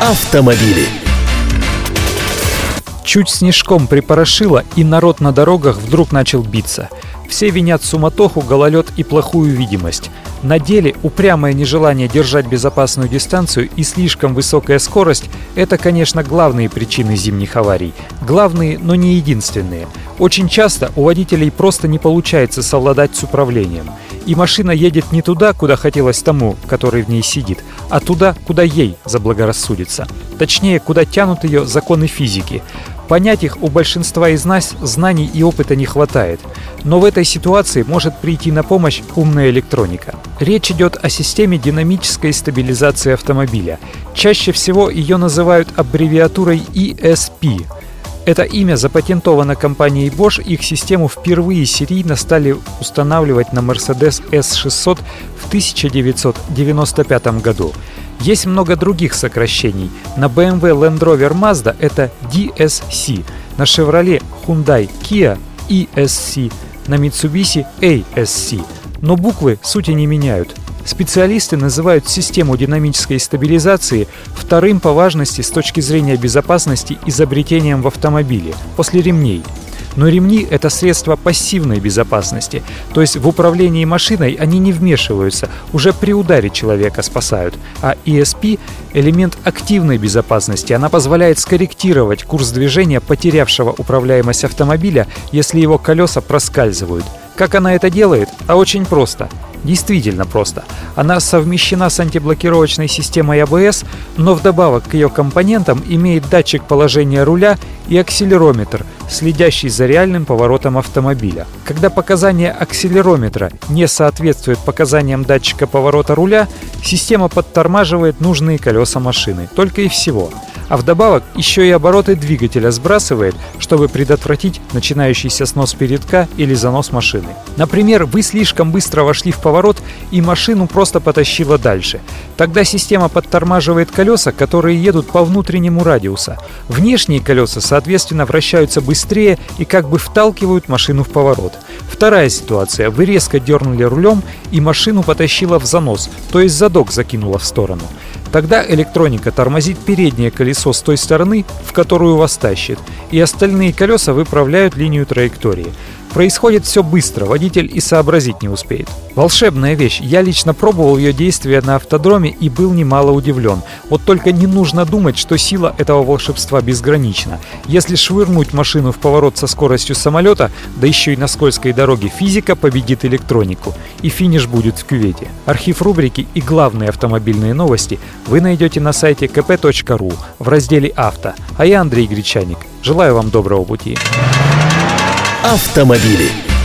Автомобили. Чуть снежком припорошило, и народ на дорогах вдруг начал биться. Все винят суматоху, гололед и плохую видимость. На деле упрямое нежелание держать безопасную дистанцию и слишком высокая скорость – это, конечно, главные причины зимних аварий. Главные, но не единственные. Очень часто у водителей просто не получается совладать с управлением. И машина едет не туда, куда хотелось тому, который в ней сидит, а туда, куда ей заблагорассудится. Точнее, куда тянут ее законы физики. Понять их у большинства из нас знаний и опыта не хватает. Но в этой ситуации может прийти на помощь умная электроника. Речь идет о системе динамической стабилизации автомобиля. Чаще всего ее называют аббревиатурой ESP это имя запатентовано компанией Bosch, их систему впервые серийно стали устанавливать на Mercedes S600 в 1995 году. Есть много других сокращений. На BMW Land Rover Mazda это DSC, на Chevrolet Hyundai Kia ESC, на Mitsubishi ASC. Но буквы сути не меняют. Специалисты называют систему динамической стабилизации вторым по важности с точки зрения безопасности изобретением в автомобиле, после ремней. Но ремни — это средство пассивной безопасности, то есть в управлении машиной они не вмешиваются, уже при ударе человека спасают. А ESP — элемент активной безопасности, она позволяет скорректировать курс движения потерявшего управляемость автомобиля, если его колеса проскальзывают. Как она это делает? А очень просто — Действительно просто. Она совмещена с антиблокировочной системой ABS, но вдобавок к ее компонентам имеет датчик положения руля и акселерометр, следящий за реальным поворотом автомобиля. Когда показания акселерометра не соответствуют показаниям датчика поворота руля, система подтормаживает нужные колеса машины. Только и всего. А вдобавок еще и обороты двигателя сбрасывает, чтобы предотвратить начинающийся снос передка или занос машины. Например, вы слишком быстро вошли в поворот и машину просто потащило дальше. Тогда система подтормаживает колеса, которые едут по внутреннему радиуса. Внешние колеса, соответственно, вращаются быстрее и как бы вталкивают машину в поворот. Вторая ситуация. Вы резко дернули рулем и машину потащило в занос, то есть задок закинуло в сторону. Тогда электроника тормозит переднее колесо с той стороны, в которую вас тащит, и остальные колеса выправляют линию траектории. Происходит все быстро, водитель и сообразить не успеет. Волшебная вещь. Я лично пробовал ее действие на автодроме и был немало удивлен. Вот только не нужно думать, что сила этого волшебства безгранична. Если швырнуть машину в поворот со скоростью самолета, да еще и на скользкой дороге, физика победит электронику. И финиш будет в кювете. Архив рубрики и главные автомобильные новости вы найдете на сайте kp.ru в разделе «Авто». А я Андрей Гречаник. Желаю вам доброго пути. Автомобили.